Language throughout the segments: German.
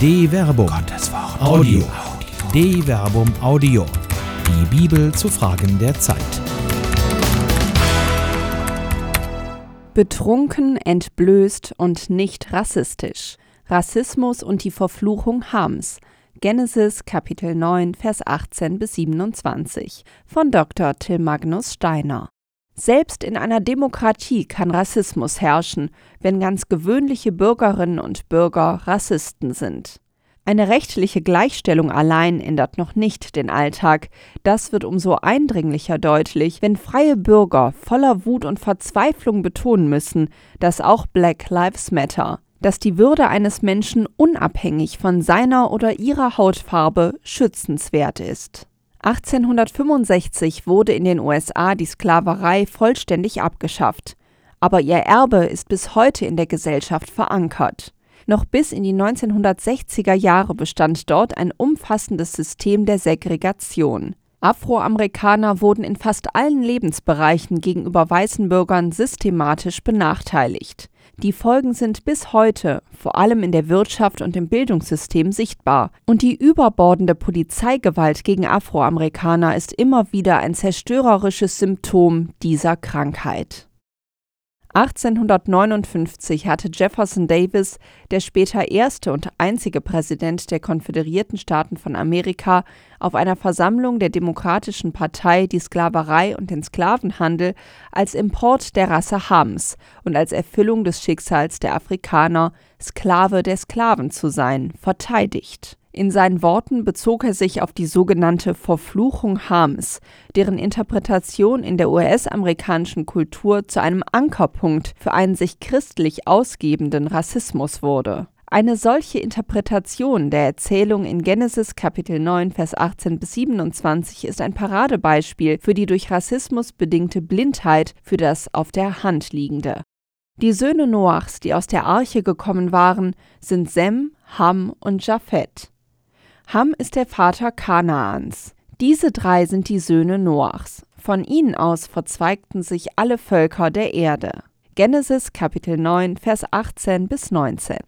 De Verbum. Gottes Wort. Audio. De Verbum Audio. Die Bibel zu Fragen der Zeit. Betrunken, entblößt und nicht rassistisch. Rassismus und die Verfluchung Hams. Genesis Kapitel 9, Vers 18 bis 27 von Dr. Till Magnus Steiner. Selbst in einer Demokratie kann Rassismus herrschen, wenn ganz gewöhnliche Bürgerinnen und Bürger Rassisten sind. Eine rechtliche Gleichstellung allein ändert noch nicht den Alltag. Das wird umso eindringlicher deutlich, wenn freie Bürger voller Wut und Verzweiflung betonen müssen, dass auch Black Lives Matter, dass die Würde eines Menschen unabhängig von seiner oder ihrer Hautfarbe schützenswert ist. 1865 wurde in den USA die Sklaverei vollständig abgeschafft, aber ihr Erbe ist bis heute in der Gesellschaft verankert. Noch bis in die 1960er Jahre bestand dort ein umfassendes System der Segregation. Afroamerikaner wurden in fast allen Lebensbereichen gegenüber weißen Bürgern systematisch benachteiligt. Die Folgen sind bis heute, vor allem in der Wirtschaft und im Bildungssystem, sichtbar. Und die überbordende Polizeigewalt gegen Afroamerikaner ist immer wieder ein zerstörerisches Symptom dieser Krankheit. 1859 hatte Jefferson Davis, der später erste und einzige Präsident der Konföderierten Staaten von Amerika, auf einer Versammlung der Demokratischen Partei die Sklaverei und den Sklavenhandel als Import der Rasse Hams und als Erfüllung des Schicksals der Afrikaner, Sklave der Sklaven zu sein, verteidigt. In seinen Worten bezog er sich auf die sogenannte Verfluchung Hams, deren Interpretation in der US-amerikanischen Kultur zu einem Ankerpunkt für einen sich christlich ausgebenden Rassismus wurde. Eine solche Interpretation der Erzählung in Genesis Kapitel 9 Vers 18 bis 27 ist ein Paradebeispiel für die durch Rassismus bedingte Blindheit für das auf der Hand liegende. Die Söhne Noachs, die aus der Arche gekommen waren, sind Sem, Ham und Japhet. Ham ist der Vater Kanaans. Diese drei sind die Söhne Noachs. Von ihnen aus verzweigten sich alle Völker der Erde. Genesis Kapitel 9, Vers 18 bis 19.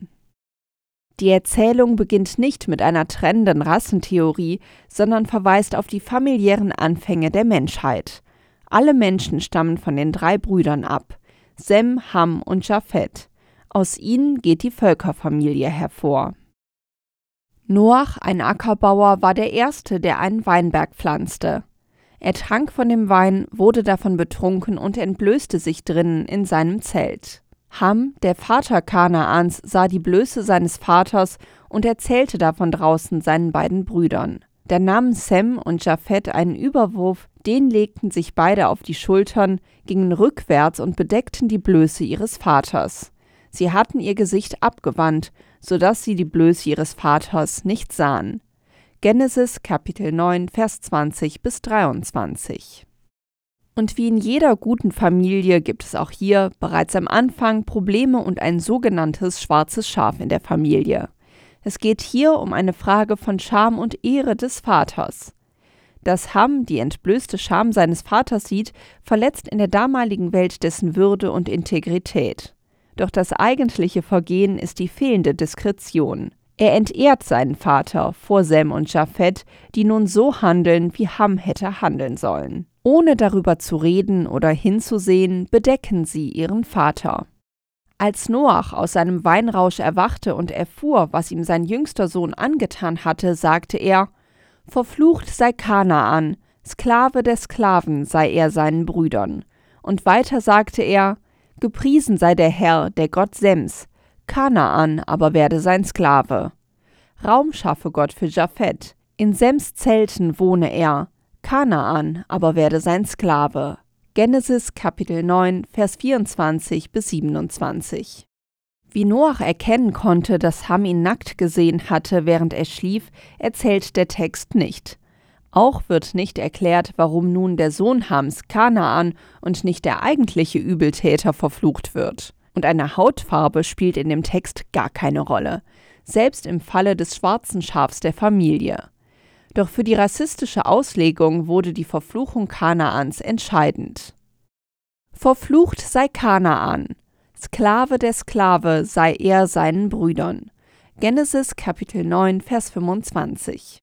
Die Erzählung beginnt nicht mit einer trennenden Rassentheorie, sondern verweist auf die familiären Anfänge der Menschheit. Alle Menschen stammen von den drei Brüdern ab: Sem, Ham und Japhet. Aus ihnen geht die Völkerfamilie hervor. Noach, ein Ackerbauer, war der Erste, der einen Weinberg pflanzte. Er trank von dem Wein, wurde davon betrunken und entblößte sich drinnen in seinem Zelt. Ham, der Vater Kanaans, sah die Blöße seines Vaters und erzählte davon draußen seinen beiden Brüdern. Da nahmen Sem und Japhet einen Überwurf, den legten sich beide auf die Schultern, gingen rückwärts und bedeckten die Blöße ihres Vaters. Sie hatten ihr Gesicht abgewandt, so dass sie die Blöße ihres Vaters nicht sahen. Genesis Kapitel 9, Vers 20 bis 23. Und wie in jeder guten Familie gibt es auch hier bereits am Anfang Probleme und ein sogenanntes schwarzes Schaf in der Familie. Es geht hier um eine Frage von Scham und Ehre des Vaters. Dass Ham die entblößte Scham seines Vaters sieht, verletzt in der damaligen Welt dessen Würde und Integrität. Doch das eigentliche Vergehen ist die fehlende Diskretion. Er entehrt seinen Vater vor Sem und Japhet, die nun so handeln, wie Ham hätte handeln sollen. Ohne darüber zu reden oder hinzusehen, bedecken sie ihren Vater. Als Noach aus seinem Weinrausch erwachte und erfuhr, was ihm sein jüngster Sohn angetan hatte, sagte er: Verflucht sei Kanaan, Sklave der Sklaven sei er seinen Brüdern. Und weiter sagte er: Gepriesen sei der Herr, der Gott Sems, Kanaan aber werde sein Sklave. Raum schaffe Gott für Japhet, in Sems Zelten wohne er, Kanaan aber werde sein Sklave. Genesis Kapitel 9, Vers 24 bis 27. Wie Noach erkennen konnte, dass Ham ihn nackt gesehen hatte, während er schlief, erzählt der Text nicht. Auch wird nicht erklärt, warum nun der Sohn Hams, Kanaan, und nicht der eigentliche Übeltäter verflucht wird. Und eine Hautfarbe spielt in dem Text gar keine Rolle, selbst im Falle des schwarzen Schafs der Familie. Doch für die rassistische Auslegung wurde die Verfluchung Kanaans entscheidend. Verflucht sei Kanaan, Sklave der Sklave sei er seinen Brüdern. Genesis Kapitel 9, Vers 25.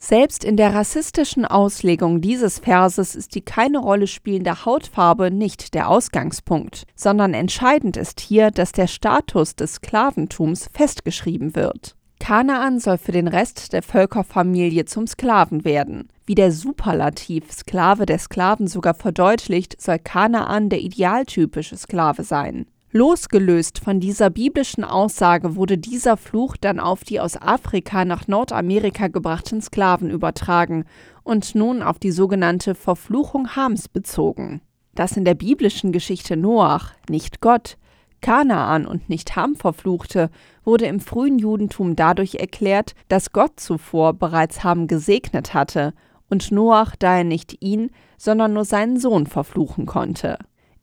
Selbst in der rassistischen Auslegung dieses Verses ist die keine Rolle spielende Hautfarbe nicht der Ausgangspunkt, sondern entscheidend ist hier, dass der Status des Sklaventums festgeschrieben wird. Kanaan soll für den Rest der Völkerfamilie zum Sklaven werden. Wie der Superlativ Sklave der Sklaven sogar verdeutlicht, soll Kanaan der idealtypische Sklave sein. Losgelöst von dieser biblischen Aussage wurde dieser Fluch dann auf die aus Afrika nach Nordamerika gebrachten Sklaven übertragen und nun auf die sogenannte Verfluchung Hams bezogen. Dass in der biblischen Geschichte Noach, nicht Gott, Kanaan und nicht Ham verfluchte, wurde im frühen Judentum dadurch erklärt, dass Gott zuvor bereits Ham gesegnet hatte und Noach daher nicht ihn, sondern nur seinen Sohn verfluchen konnte.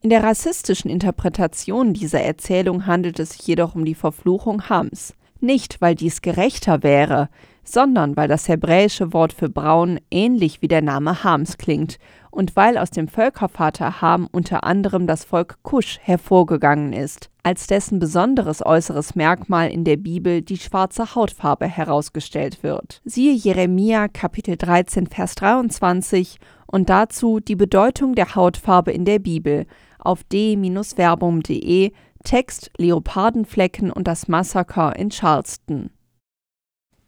In der rassistischen Interpretation dieser Erzählung handelt es sich jedoch um die Verfluchung Hams. Nicht, weil dies gerechter wäre, sondern weil das hebräische Wort für braun ähnlich wie der Name Hams klingt und weil aus dem Völkervater Ham unter anderem das Volk Kusch hervorgegangen ist, als dessen besonderes äußeres Merkmal in der Bibel die schwarze Hautfarbe herausgestellt wird. Siehe Jeremia Kapitel 13 Vers 23 und dazu die Bedeutung der Hautfarbe in der Bibel auf d-verbum.de Text Leopardenflecken und das Massaker in Charleston.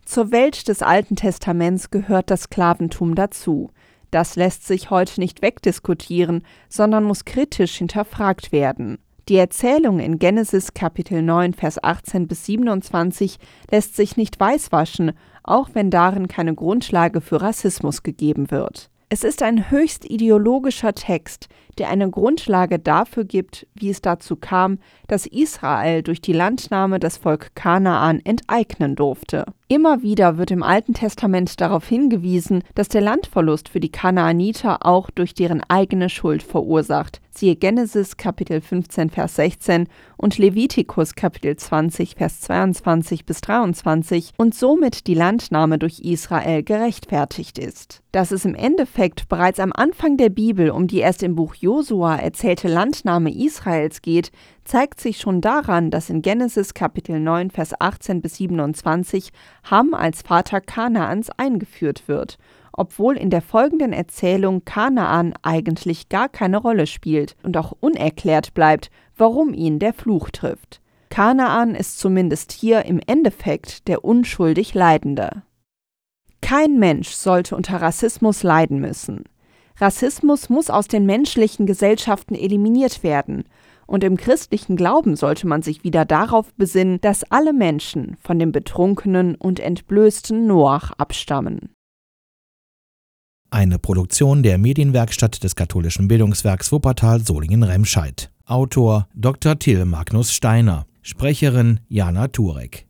Zur Welt des Alten Testaments gehört das Sklaventum dazu. Das lässt sich heute nicht wegdiskutieren, sondern muss kritisch hinterfragt werden. Die Erzählung in Genesis Kapitel 9 Vers 18 bis 27 lässt sich nicht weißwaschen, auch wenn darin keine Grundlage für Rassismus gegeben wird. Es ist ein höchst ideologischer Text, der eine Grundlage dafür gibt, wie es dazu kam, dass Israel durch die Landnahme das Volk Kanaan enteignen durfte. Immer wieder wird im Alten Testament darauf hingewiesen, dass der Landverlust für die Kanaaniter auch durch deren eigene Schuld verursacht. Siehe Genesis Kapitel 15 Vers 16 und Levitikus Kapitel 20 Vers 22 bis 23 und somit die Landnahme durch Israel gerechtfertigt ist. Dass es im Endeffekt bereits am Anfang der Bibel um die erst im Buch Josua erzählte Landnahme Israels geht, zeigt sich schon daran, dass in Genesis Kapitel 9 Vers 18 bis 27 Ham als Vater Kanaans eingeführt wird, obwohl in der folgenden Erzählung Kanaan eigentlich gar keine Rolle spielt und auch unerklärt bleibt, warum ihn der Fluch trifft. Kanaan ist zumindest hier im Endeffekt der unschuldig Leidende. Kein Mensch sollte unter Rassismus leiden müssen. Rassismus muss aus den menschlichen Gesellschaften eliminiert werden, und im christlichen Glauben sollte man sich wieder darauf besinnen, dass alle Menschen von dem betrunkenen und entblößten Noach abstammen. Eine Produktion der Medienwerkstatt des katholischen Bildungswerks Wuppertal Solingen-Remscheid. Autor Dr. Till Magnus Steiner. Sprecherin Jana Turek.